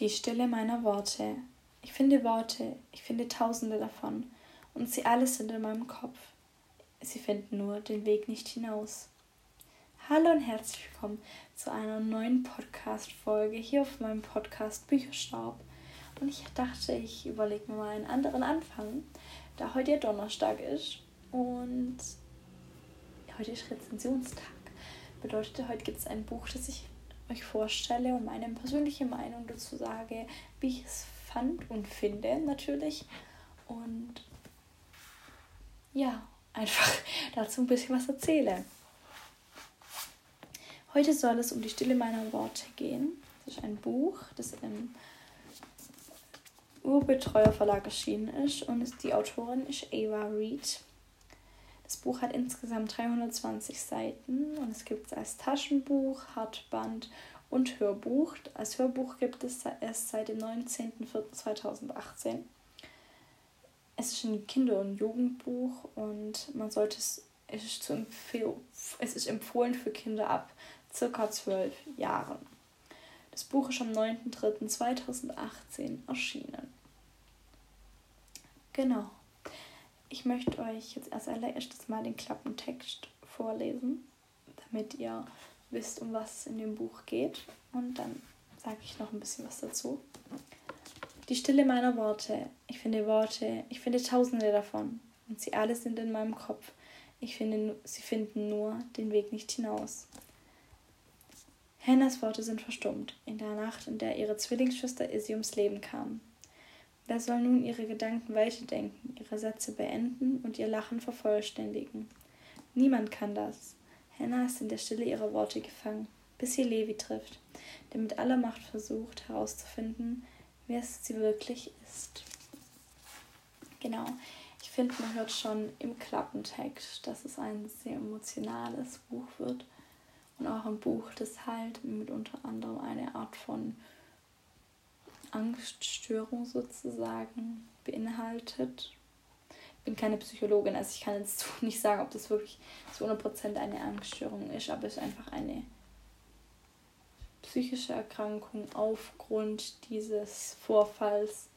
Die Stille meiner Worte. Ich finde Worte, ich finde tausende davon, und sie alle sind in meinem Kopf. Sie finden nur den Weg nicht hinaus. Hallo und herzlich willkommen zu einer neuen Podcast-Folge hier auf meinem Podcast Bücherstaub. Und ich dachte, ich überlege mir mal einen anderen Anfang, da heute ja Donnerstag ist und heute ist Rezensionstag. Bedeutet, heute gibt es ein Buch, das ich euch vorstelle und meine persönliche Meinung dazu sage, wie ich es fand und finde natürlich. Und ja, einfach dazu ein bisschen was erzähle. Heute soll es um die Stille meiner Worte gehen. Das ist ein Buch, das im Urbetreuer Verlag erschienen ist und die Autorin ist Ava Reed. Das Buch hat insgesamt 320 Seiten und es gibt es als Taschenbuch, Hardband und Hörbuch. Als Hörbuch gibt es erst seit dem 19.04.2018. Es ist ein Kinder- und Jugendbuch und man sollte es, es ist, zu es ist empfohlen für Kinder ab circa 12 Jahren. Das Buch ist am 9.03.2018 erschienen. Genau. Ich möchte euch jetzt als allererstes mal den Klappentext vorlesen, damit ihr wisst, um was es in dem Buch geht. Und dann sage ich noch ein bisschen was dazu. Die Stille meiner Worte. Ich finde Worte, ich finde tausende davon. Und sie alle sind in meinem Kopf. Ich finde, sie finden nur den Weg nicht hinaus. Hennas Worte sind verstummt, in der Nacht, in der ihre Zwillingsschwester Izzy ums Leben kam. Wer soll nun ihre Gedanken weiterdenken, ihre Sätze beenden und ihr Lachen vervollständigen? Niemand kann das. Hannah ist in der Stille ihrer Worte gefangen, bis sie Levi trifft, der mit aller Macht versucht herauszufinden, wer sie wirklich ist. Genau, ich finde, man hört schon im Klappentext, dass es ein sehr emotionales Buch wird und auch ein Buch, das halt mit unter anderem eine Art von Angststörung sozusagen beinhaltet. Ich bin keine Psychologin, also ich kann jetzt nicht sagen, ob das wirklich zu 100% eine Angststörung ist, aber es ist einfach eine psychische Erkrankung aufgrund dieses Vorfalls.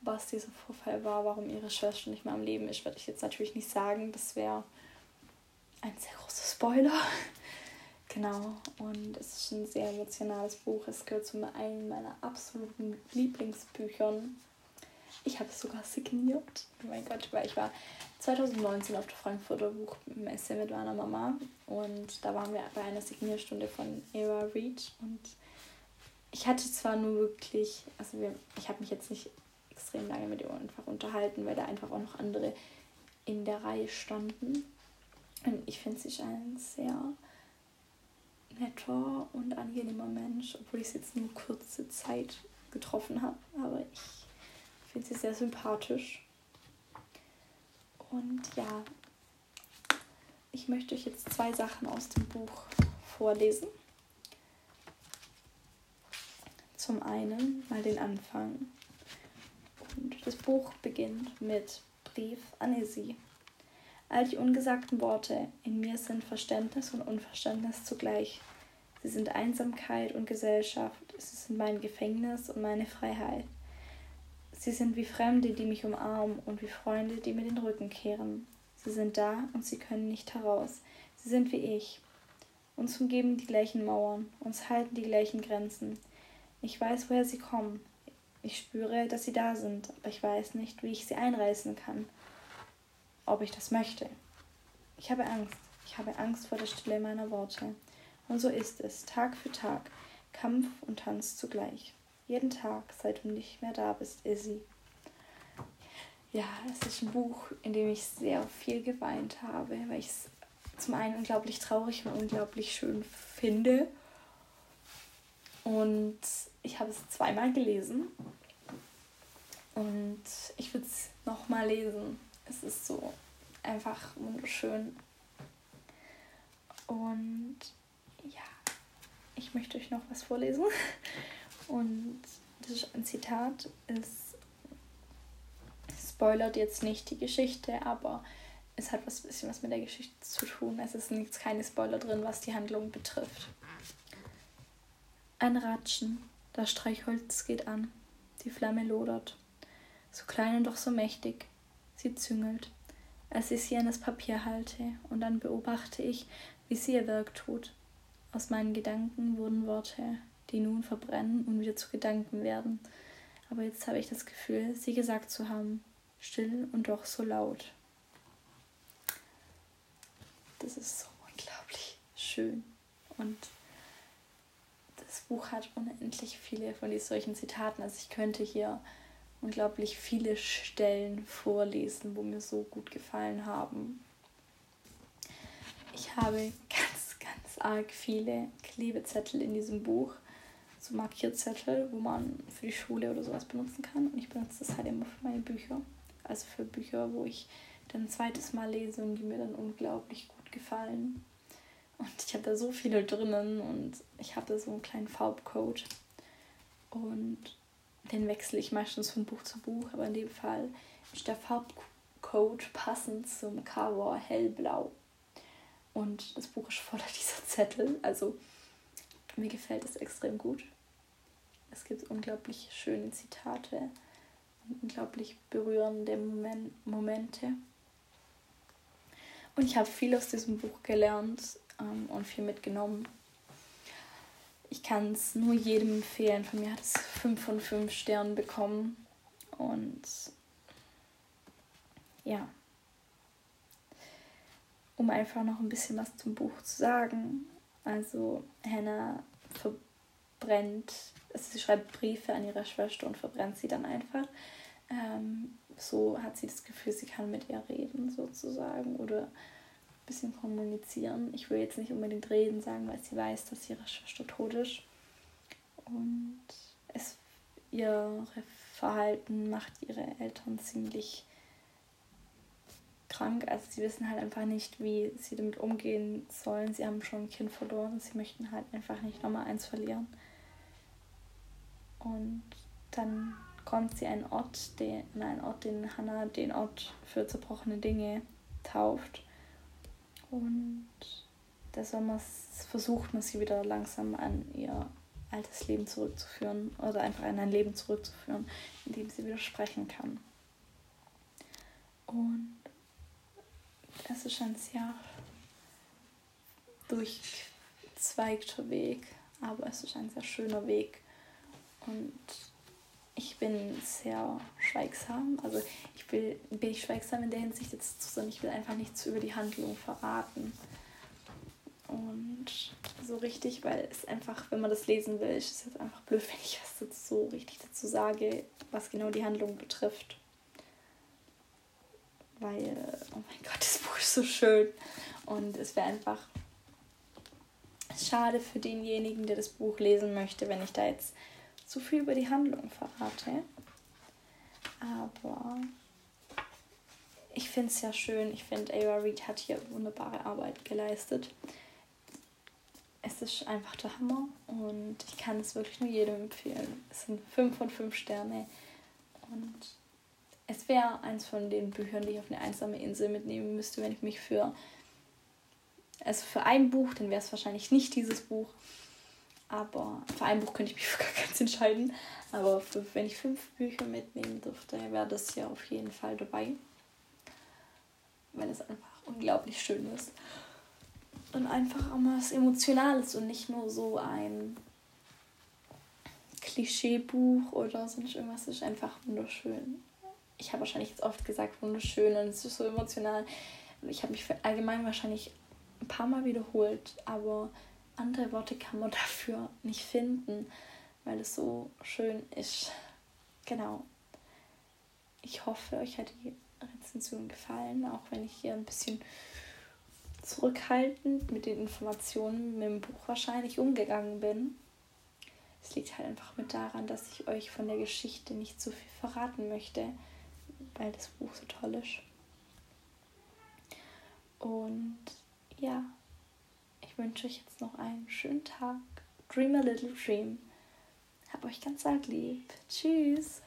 Was dieser Vorfall war, warum ihre Schwester nicht mehr am Leben ist, werde ich jetzt natürlich nicht sagen. Das wäre ein sehr großer Spoiler. Genau, und es ist ein sehr emotionales Buch. Es gehört zu einem meiner absoluten Lieblingsbüchern. Ich habe es sogar signiert. Oh mein Gott, weil ich war 2019 auf der Frankfurter Buchmesse mit meiner Mama und da waren wir bei einer Signierstunde von Eva Reed und ich hatte zwar nur wirklich, also wir, ich habe mich jetzt nicht extrem lange mit ihr einfach unterhalten, weil da einfach auch noch andere in der Reihe standen. Und ich finde, sie ist ein sehr netter und angenehmer Mensch, obwohl ich es jetzt nur kurze Zeit getroffen habe. Aber ich finde sie sehr sympathisch. Und ja, ich möchte euch jetzt zwei Sachen aus dem Buch vorlesen. Zum einen mal den Anfang. Und das Buch beginnt mit Brief an Izzy. All die ungesagten Worte in mir sind Verständnis und Unverständnis zugleich. Sie sind Einsamkeit und Gesellschaft. Sie sind mein Gefängnis und meine Freiheit. Sie sind wie Fremde, die mich umarmen und wie Freunde, die mir den Rücken kehren. Sie sind da und sie können nicht heraus. Sie sind wie ich. Uns umgeben die gleichen Mauern, uns halten die gleichen Grenzen. Ich weiß, woher sie kommen. Ich spüre, dass sie da sind, aber ich weiß nicht, wie ich sie einreißen kann ob ich das möchte. Ich habe Angst. Ich habe Angst vor der Stille meiner Worte. Und so ist es, Tag für Tag, Kampf und Tanz zugleich. Jeden Tag, seit du nicht mehr da bist, Izzy. Ja, es ist ein Buch, in dem ich sehr viel geweint habe, weil ich es zum einen unglaublich traurig und unglaublich schön finde. Und ich habe es zweimal gelesen. Und ich würde es nochmal lesen es ist so einfach wunderschön. Und ja, ich möchte euch noch was vorlesen. Und das ist ein Zitat. Es spoilert jetzt nicht die Geschichte, aber es hat was bisschen was mit der Geschichte zu tun. Es ist nichts, keine Spoiler drin, was die Handlung betrifft. Ein Ratschen, Das Streichholz geht an. Die Flamme lodert. So klein und doch so mächtig. Sie züngelt, als ich sie an das Papier halte, und dann beobachte ich, wie sie ihr Werk tut. Aus meinen Gedanken wurden Worte, die nun verbrennen und wieder zu Gedanken werden. Aber jetzt habe ich das Gefühl, sie gesagt zu haben, still und doch so laut. Das ist so unglaublich schön. Und das Buch hat unendlich viele von solchen Zitaten. Also ich könnte hier unglaublich viele Stellen vorlesen, wo mir so gut gefallen haben. Ich habe ganz, ganz arg viele Klebezettel in diesem Buch. So Markierzettel, wo man für die Schule oder sowas benutzen kann. Und ich benutze das halt immer für meine Bücher. Also für Bücher, wo ich dann ein zweites Mal lese und die mir dann unglaublich gut gefallen. Und ich habe da so viele drinnen und ich habe da so einen kleinen Farbcode. Und den wechsle ich meistens von Buch zu Buch, aber in dem Fall ist der Farbcode passend zum Cover hellblau. Und das Buch ist voller dieser Zettel. Also mir gefällt es extrem gut. Es gibt unglaublich schöne Zitate und unglaublich berührende Moment Momente. Und ich habe viel aus diesem Buch gelernt ähm, und viel mitgenommen. Ich kann es nur jedem empfehlen. Von mir hat es 5 von 5 Sternen bekommen. Und ja, um einfach noch ein bisschen was zum Buch zu sagen. Also Hannah verbrennt, also sie schreibt Briefe an ihre Schwester und verbrennt sie dann einfach. Ähm, so hat sie das Gefühl, sie kann mit ihr reden sozusagen oder bisschen kommunizieren. Ich will jetzt nicht unbedingt reden sagen, weil sie weiß, dass ihre Schwester tot ist. Und es, ihr Verhalten macht ihre Eltern ziemlich krank. Also sie wissen halt einfach nicht, wie sie damit umgehen sollen. Sie haben schon ein Kind verloren. Sie möchten halt einfach nicht nochmal eins verlieren. Und dann kommt sie an einen Ort, den, in einen Ort, den Hannah den Ort für zerbrochene Dinge tauft. Und da versucht man sie wieder langsam an ihr altes Leben zurückzuführen oder einfach an ein Leben zurückzuführen, in dem sie wieder sprechen kann. Und es ist ein sehr durchzweigter Weg, aber es ist ein sehr schöner Weg. Und ich bin sehr schweigsam. Also ich will, bin ich schweigsam in der Hinsicht jetzt sondern ich will einfach nichts über die Handlung verraten. Und so richtig, weil es einfach, wenn man das lesen will, ist es jetzt einfach blöd, wenn ich was jetzt so richtig dazu sage, was genau die Handlung betrifft. Weil, oh mein Gott, das Buch ist so schön. Und es wäre einfach schade für denjenigen, der das Buch lesen möchte, wenn ich da jetzt zu viel über die Handlung verrate. Aber ich finde es ja schön. Ich finde, Ava Reed hat hier wunderbare Arbeit geleistet. Es ist einfach der Hammer und ich kann es wirklich nur jedem empfehlen. Es sind 5 von 5 Sterne und es wäre eins von den Büchern, die ich auf eine einsame Insel mitnehmen müsste, wenn ich mich für. Also für ein Buch, dann wäre es wahrscheinlich nicht dieses Buch. Aber für ein Buch könnte ich mich für gar keins entscheiden. Aber für, wenn ich fünf Bücher mitnehmen dürfte, wäre das hier auf jeden Fall dabei. Weil es einfach unglaublich schön ist. Und einfach auch mal was Emotionales und nicht nur so ein Klischeebuch oder sonst irgendwas. Es ist einfach wunderschön. Ich habe wahrscheinlich jetzt oft gesagt, wunderschön und es ist so emotional. Ich habe mich allgemein wahrscheinlich ein paar Mal wiederholt, aber andere Worte kann man dafür nicht finden, weil es so schön ist. Genau. Ich hoffe, euch hat die Rezension gefallen, auch wenn ich hier ein bisschen zurückhaltend mit den Informationen mit dem Buch wahrscheinlich umgegangen bin. Es liegt halt einfach mit daran, dass ich euch von der Geschichte nicht zu viel verraten möchte, weil das Buch so toll ist. Und ja, ich wünsche euch jetzt noch einen schönen Tag. Dream a little dream. Hab euch ganz arg lieb. Tschüss.